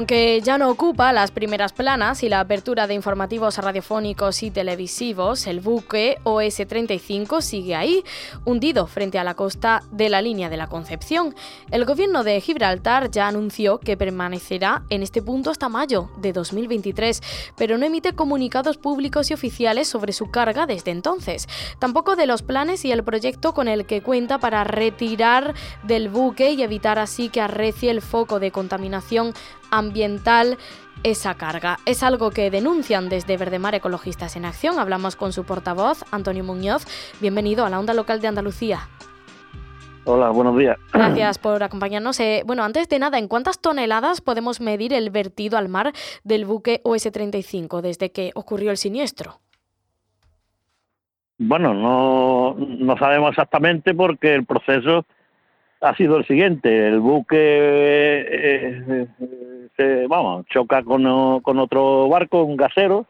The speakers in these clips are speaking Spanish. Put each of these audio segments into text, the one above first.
Aunque ya no ocupa las primeras planas y la apertura de informativos radiofónicos y televisivos, el buque OS-35 sigue ahí, hundido frente a la costa de la línea de la Concepción. El gobierno de Gibraltar ya anunció que permanecerá en este punto hasta mayo de 2023, pero no emite comunicados públicos y oficiales sobre su carga desde entonces. Tampoco de los planes y el proyecto con el que cuenta para retirar del buque y evitar así que arrecie el foco de contaminación ambiental esa carga. Es algo que denuncian desde Verdemar Ecologistas en Acción. Hablamos con su portavoz, Antonio Muñoz. Bienvenido a la Onda Local de Andalucía. Hola, buenos días. Gracias por acompañarnos. Eh, bueno, antes de nada, ¿en cuántas toneladas podemos medir el vertido al mar del buque OS-35 desde que ocurrió el siniestro? Bueno, no, no sabemos exactamente porque el proceso ha sido el siguiente. El buque eh, se, vamos, choca con, con otro barco, un gasero.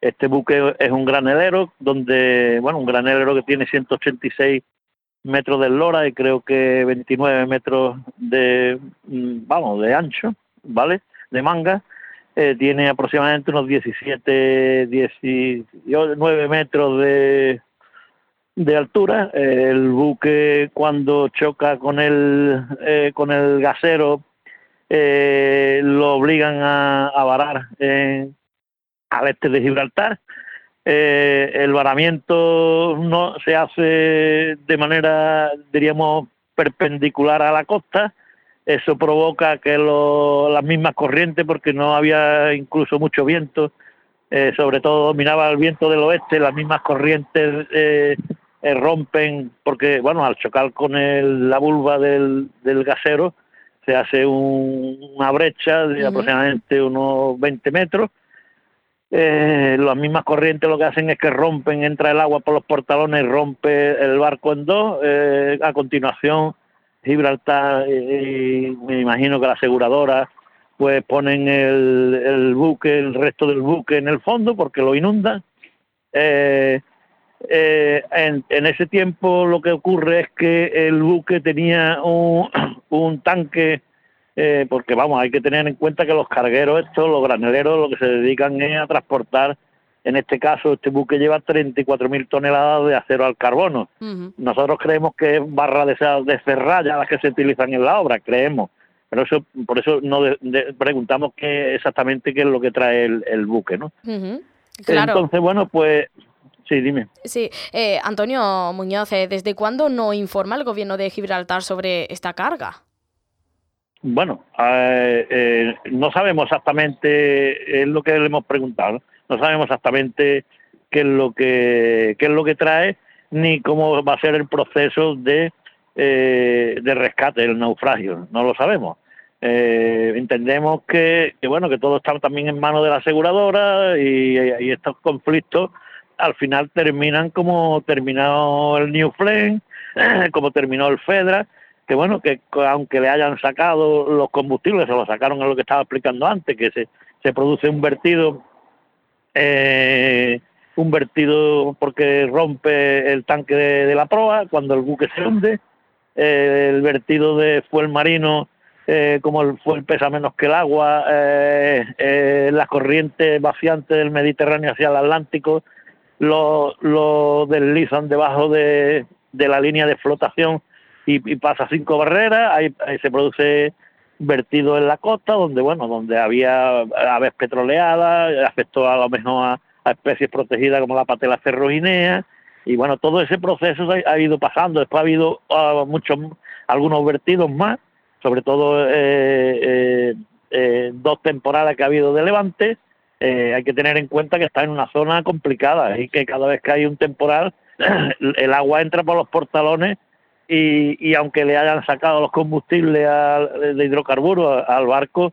Este buque es un granelero, donde, bueno, un granelero que tiene 186 metros de lora y creo que 29 metros de, mm, vamos, de ancho, ¿vale? De manga. Eh, tiene aproximadamente unos 17, 19 metros de, de altura. el buque cuando choca con el, eh, con el gasero eh, lo obligan a, varar al este de Gibraltar. Eh, el varamiento no se hace de manera, diríamos, perpendicular a la costa. Eso provoca que las mismas corrientes, porque no había incluso mucho viento, sobre todo dominaba el viento del oeste, las mismas corrientes eh, rompen, porque bueno, al chocar con la vulva del, del gasero se hace una brecha de aproximadamente unos 20 metros. Eh, las mismas corrientes lo que hacen es que rompen, entra el agua por los portalones, rompe el barco en dos. Eh, a continuación, Gibraltar, y me imagino que la aseguradora, pues ponen el, el buque, el resto del buque en el fondo porque lo inundan. Eh, eh, en, ese tiempo lo que ocurre es que el buque tenía un, tanque, eh, porque vamos, hay que tener en cuenta que los cargueros estos, los graneleros, lo que se dedican es a transportar, en este caso este buque lleva 34.000 toneladas de acero al carbono. Nosotros creemos que es barra de, de ferralla las que se utilizan en la obra, creemos. Pero eso, por eso no preguntamos qué exactamente qué es lo que trae el, buque, ¿no? Entonces, bueno, pues Sí, dime. Sí, eh, Antonio Muñoz, eh, ¿desde cuándo no informa el gobierno de Gibraltar sobre esta carga? Bueno, eh, no sabemos exactamente, es lo que le hemos preguntado, no sabemos exactamente qué es lo que, qué es lo que trae ni cómo va a ser el proceso de, de rescate del naufragio, no lo sabemos. entendemos que, bueno que todo está también en manos de la aseguradora y, y estos conflictos al final terminan como terminó el New Flame, como terminó el Fedra, que bueno, que aunque le hayan sacado los combustibles, se lo sacaron a lo que estaba explicando antes, que se, se produce un vertido, eh, un vertido porque rompe el tanque de, la proa cuando el buque se hunde, eh, el vertido de fuel marino, eh, como el fuel pesa menos que el agua, las corrientes vaciantes del Mediterráneo hacia el Atlántico, lo, deslizan debajo de, la línea de flotación y, pasa cinco barreras, ahí, se produce vertido en la costa, donde bueno, donde había aves petroleadas, afectó a lo mejor a, especies protegidas como la patela ferroginea, y bueno, todo ese proceso ha, ido pasando, después ha habido ah, muchos, algunos vertidos más, sobre todo eh, eh, eh, dos temporadas que ha habido de levante, eh, hay que tener en cuenta que está en una zona complicada y que cada vez que hay un temporal el agua entra por los portalones y, aunque le hayan sacado los combustibles de hidrocarburos al barco,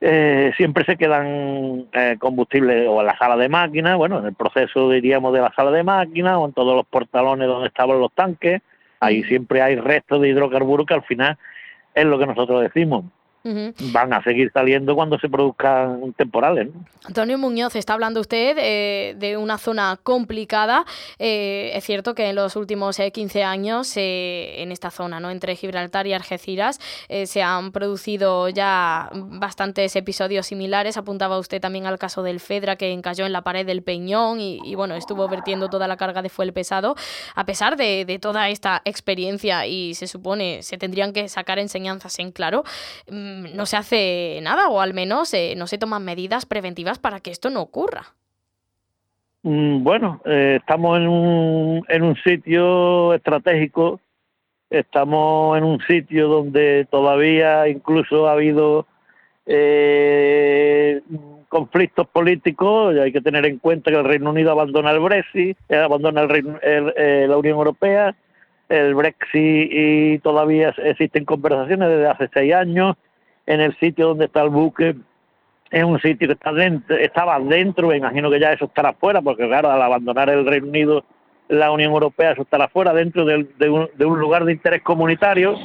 eh, siempre se quedan eh, combustibles o en la sala de máquinas, bueno, en el proceso diríamos de la sala de máquinas o en todos los portalones donde estaban los tanques, ahí siempre hay restos de hidrocarburos que al final es lo que nosotros decimos, van a seguir saliendo cuando se produzcan temporales. Antonio Muñoz, está hablando usted eh, de una zona complicada. Eh, es cierto que en los últimos 15 eh, años en esta zona, ¿no? entre Gibraltar y Algeciras, se han producido ya bastantes episodios similares. Apuntaba usted también al caso del Fedra que encalló en la pared del Peñón y, bueno, estuvo vertiendo toda la carga de fuel pesado. A pesar de, de toda esta experiencia y se supone se tendrían que sacar enseñanzas en claro, Mm, no se hace nada o al menos eh, no se toman medidas preventivas para que esto no ocurra. Mm, bueno, eh, estamos en un, en un sitio estratégico, estamos en un sitio donde todavía incluso ha habido eh, conflictos políticos, y hay que tener en cuenta que el Reino Unido abandona el Brexit, abandona el, la Unión Europea, el Brexit y todavía existen conversaciones desde hace seis años, en el sitio donde está el buque es un sitio que está dentro, estaba dentro, me imagino que ya eso estará fuera, porque claro, al abandonar el Reino Unido, la Unión Europea, eso estará fuera, dentro de, un, lugar de interés comunitario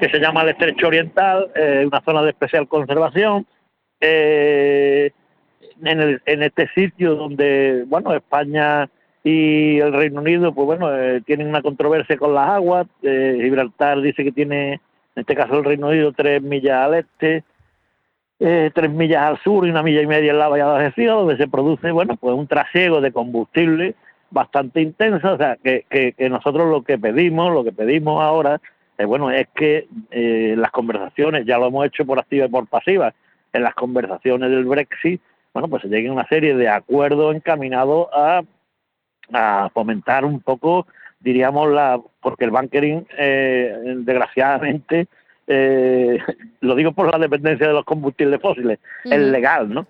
que se llama el Estrecho Oriental, eh, una zona de especial conservación, eh, en, en este sitio donde, bueno, España y el Reino Unido, pues bueno, eh, tienen una controversia con las aguas, Gibraltar dice que tiene en este caso el Reino Unido, tres millas al este, eh, tres millas al sur y una milla y media en la bahía de Algeciras, donde se produce, bueno, pues un trasiego de combustible bastante intenso, o sea, que, que, nosotros lo que pedimos, lo que pedimos ahora, eh, bueno, es que eh, las conversaciones, ya lo hemos hecho por activa y por pasiva, en las conversaciones del Brexit, bueno, pues se lleguen una serie de acuerdos encaminados a, a fomentar un poco diríamos, la porque el bunkering, eh, desgraciadamente, eh, lo digo por la dependencia de los combustibles fósiles, es legal, ¿no?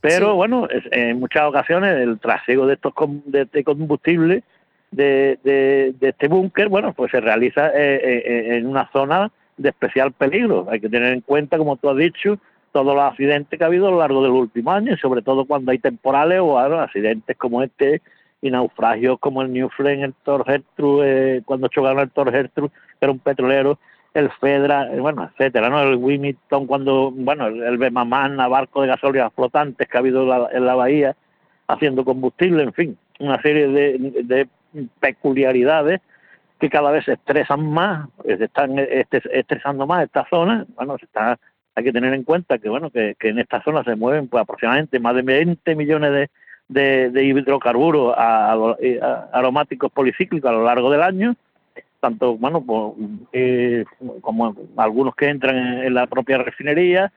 Pero bueno, en muchas ocasiones el trasiego de estos de este combustible de, de, este búnker, bueno, pues se realiza eh, en una zona de especial peligro. Hay que tener en cuenta, como tú has dicho, todos los accidentes que ha habido a lo largo del último año, sobre todo cuando hay temporales o accidentes como este y naufragios como el New Flame, el Thor Gertrude, eh, cuando chocaron el Thor Gertrude, era un petrolero, el Fedra, eh, bueno, etcétera, ¿no? El Wimington cuando, bueno, el, Bemamana, barco de gasolina flotantes que ha habido en la bahía haciendo combustible, en fin, una serie de, peculiaridades que cada vez se estresan más, se están estresando más esta zona, bueno, se está, hay que tener en cuenta que, bueno, que, que en esta zona se mueven pues aproximadamente más de 20 millones de de, hidrocarburos aromáticos policíclicos a lo largo del año, tanto bueno pues, eh, como algunos que entran en, la propia refinería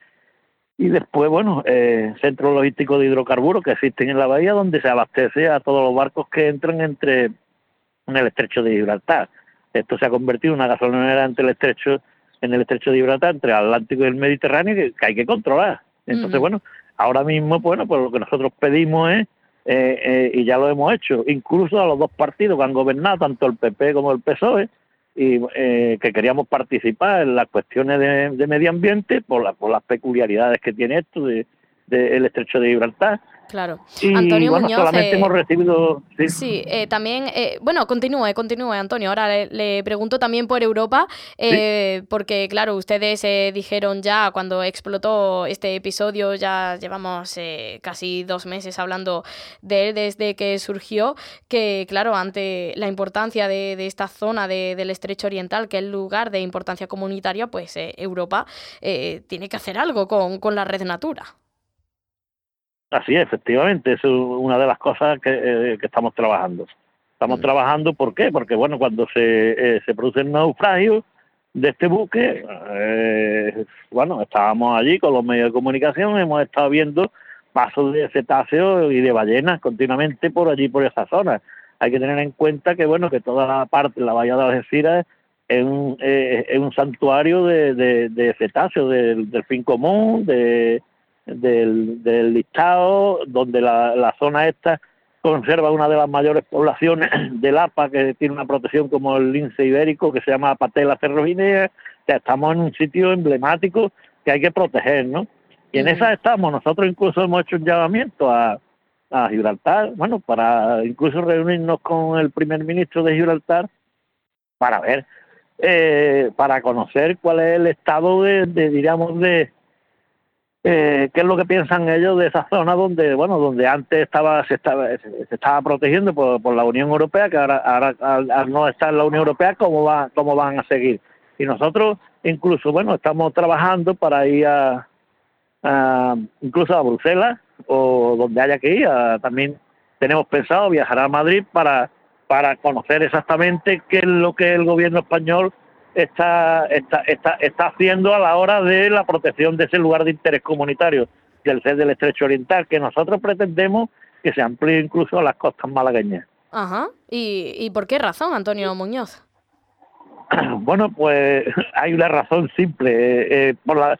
y después bueno eh, centros logísticos de hidrocarburos que existen en la bahía donde se abastece a todos los barcos que entran entre en el estrecho de Gibraltar. Esto se ha convertido en una gasolinera entre el estrecho en el estrecho de Gibraltar entre el Atlántico y el Mediterráneo que, hay que controlar. Entonces, bueno, ahora mismo, bueno, pues lo que nosotros pedimos es eh, eh, y ya lo hemos hecho, incluso a los dos partidos que han gobernado, tanto el PP como el PSOE, y eh, que queríamos participar en las cuestiones de, medio ambiente por, por las peculiaridades que tiene esto del de, el estrecho de Gibraltar Claro. Antonio Muñoz. Solamente hemos recibido. Sí, eh, también. Eh, bueno, continúe, continúe, Antonio. Ahora le, pregunto también por Europa, eh, porque, claro, ustedes dijeron ya cuando explotó este episodio, ya llevamos casi dos meses hablando de él desde que surgió, que, claro, ante la importancia de, esta zona del estrecho oriental, que es el lugar de importancia comunitaria, pues Europa tiene que hacer algo con, con la red Natura. Así es, efectivamente, es una de las cosas que, eh, estamos trabajando. Estamos trabajando, ¿por qué? Porque, bueno, cuando se, eh, se produce el naufragio de este buque, eh, bueno, estábamos allí con los medios de comunicación, hemos estado viendo pasos de cetáceos y de ballenas continuamente por allí, por esa zona. Hay que tener en cuenta que, bueno, que toda la parte, la bahía de Algeciras, es un, es un santuario de, de, cetáceos, del fin común, de del, del listado, donde la, la zona esta conserva una de las mayores poblaciones del APA que tiene una protección como el lince ibérico que se llama Patela ferroginea. O estamos en un sitio emblemático que hay que proteger, ¿no? Y en esa estamos. Nosotros incluso hemos hecho un llamamiento a, a Gibraltar, bueno, para incluso reunirnos con el primer ministro de Gibraltar para ver, eh, para conocer cuál es el estado de, de diríamos, de eh, qué es lo que piensan ellos de esa zona donde, bueno, donde antes estaba se estaba se estaba protegiendo por, por la Unión Europea, que ahora, ahora al, no estar en la Unión Europea, cómo va, cómo van a seguir. Y nosotros incluso, bueno, estamos trabajando para ir a, incluso a Bruselas o donde haya que ir. también tenemos pensado viajar a Madrid para, para conocer exactamente qué es lo que el gobierno español está, está, está, está haciendo a la hora de la protección de ese lugar de interés comunitario, del ser del Estrecho Oriental, que nosotros pretendemos que se amplíe incluso a las costas malagueñas. Ajá. ¿Y, y por qué razón, Antonio Muñoz? Bueno, pues hay una razón simple, eh, eh, por la,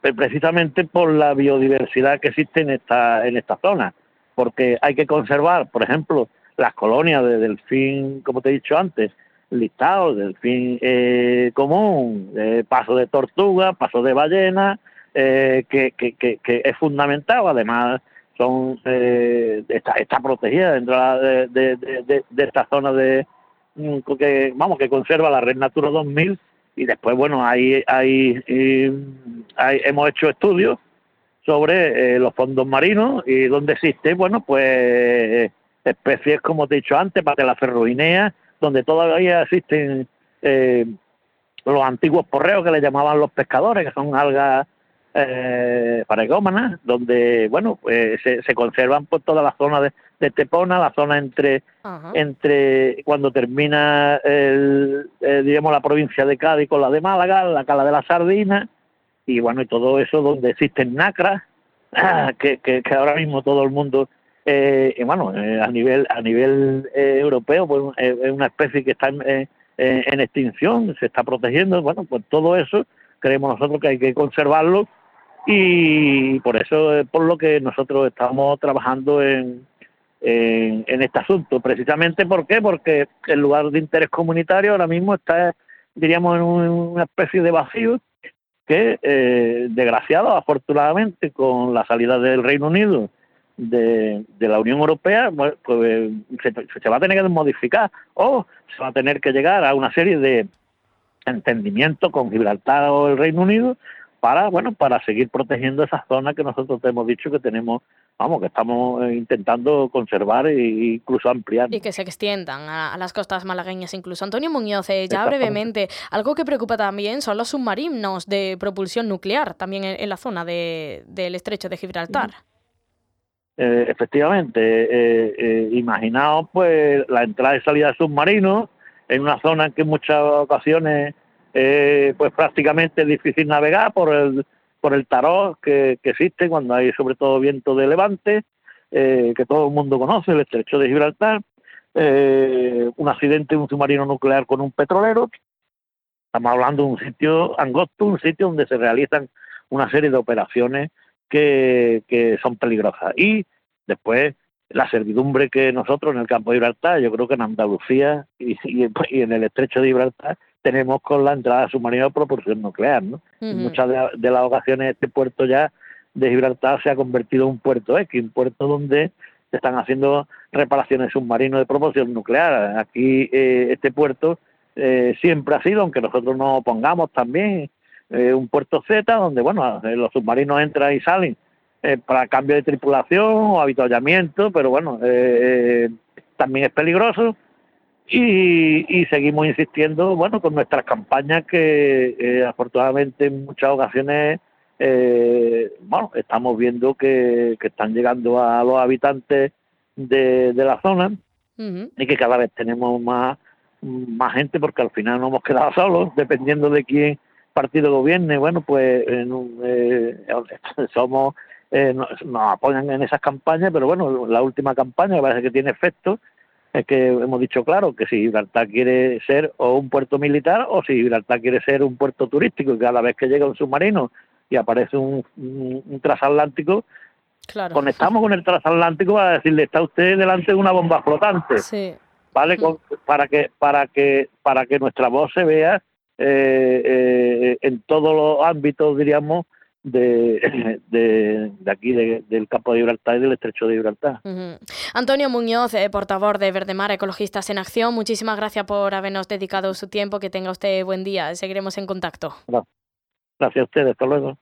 precisamente por la biodiversidad que existe en esta, en esta zona, porque hay que conservar, por ejemplo, las colonias de delfín, como te he dicho antes, listados, delfín eh, común, eh, paso de tortuga, paso de ballena, eh, que, que, que, es fundamental, además son eh, está, está protegida dentro de, de, de, esta zona de mm, que vamos que conserva la red Natura 2000 y después bueno hay hay, hay hemos hecho estudios sobre los fondos marinos y donde existe bueno pues especies como te he dicho antes la ferroinea donde todavía existen eh, los antiguos porreos que le llamaban los pescadores, que son algas eh, paregómanas, donde, bueno, pues se, conservan por toda la zona de, de Tepona, la zona entre, entre cuando termina, el, eh, digamos, la provincia de Cádiz con la de Málaga, la cala de la Sardina, y bueno, y todo eso donde existen nacras, que, que, que ahora mismo todo el mundo eh, y bueno, eh, a nivel a nivel eh, europeo, pues es una especie que está en, en, extinción, se está protegiendo, bueno, pues todo eso creemos nosotros que hay que conservarlo y por eso es por lo que nosotros estamos trabajando en, en, en este asunto. Precisamente, ¿por qué? Porque el lugar de interés comunitario ahora mismo está, diríamos, en una especie de vacío que, eh, desgraciado, afortunadamente, con la salida del Reino Unido de, la Unión Europea pues, se, va a tener que modificar o se va a tener que llegar a una serie de entendimientos con Gibraltar o el Reino Unido para bueno para seguir protegiendo esa zona que nosotros te hemos dicho que tenemos vamos que estamos eh, intentando conservar e incluso ampliar. Y que se extiendan a, las costas malagueñas. Incluso Antonio Muñoz eh, ya brevemente algo que preocupa también son los submarinos de propulsión nuclear también en, la zona de, del estrecho de Gibraltar eh, efectivamente, eh, eh, imaginaos pues la entrada y salida de submarinos en una zona en que en muchas ocasiones pues prácticamente es difícil navegar por el por el tarot que, que existe cuando hay sobre todo viento de levante, eh, que todo el mundo conoce, el estrecho de Gibraltar, eh, un accidente de un submarino nuclear con un petrolero, estamos hablando de un sitio angosto, un sitio donde se realizan una serie de operaciones que, son peligrosas. Y después la servidumbre que nosotros en el campo de Gibraltar, yo creo que en Andalucía y, en el estrecho de Gibraltar tenemos con la entrada submarina de propulsión nuclear. ¿no? En muchas de, las ocasiones este puerto ya de Gibraltar se ha convertido en un puerto X, un puerto donde se están haciendo reparaciones submarinos de propulsión nuclear. Aquí eh, este puerto eh, siempre ha sido, aunque nosotros no pongamos también eh, un puerto Z donde, bueno, eh, los submarinos entran y salen eh, para cambio de tripulación o habituallamiento, pero bueno, también es peligroso. Y, y, seguimos insistiendo, bueno, con nuestras campañas que afortunadamente en muchas ocasiones, bueno, estamos viendo que, que, están llegando a los habitantes de, de la zona y que cada vez tenemos más, más gente porque al final no hemos quedado solos, dependiendo de quién partido gobierne, bueno, pues eh, somos, eh, nos, apoyan en esas campañas, pero bueno, la última campaña parece que tiene efecto, es que hemos dicho claro que si Gibraltar quiere ser o un puerto militar o si Gibraltar quiere ser un puerto turístico, y cada vez que llega un submarino y aparece un, un, transatlántico, conectamos con el transatlántico para decirle, está usted delante de una bomba flotante. ¿Vale? para que para que para que nuestra voz se vea eh, eh, en todos los ámbitos, diríamos, de, de, aquí, del campo de Gibraltar y del estrecho de Gibraltar. Antonio Muñoz, eh, portavoz de Verdemar, Ecologistas en Acción, muchísimas gracias por habernos dedicado su tiempo. Que tenga usted buen día. Seguiremos en contacto. Gracias a ustedes. Hasta luego.